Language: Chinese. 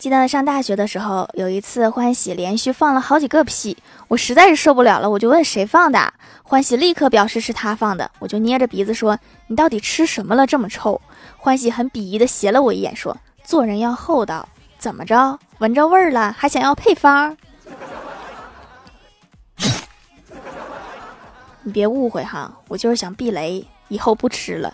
记得上大学的时候，有一次欢喜连续放了好几个屁，我实在是受不了了，我就问谁放的。欢喜立刻表示是他放的，我就捏着鼻子说：“你到底吃什么了这么臭？”欢喜很鄙夷的斜了我一眼，说：“做人要厚道，怎么着？闻着味儿了还想要配方？你别误会哈，我就是想避雷，以后不吃了。”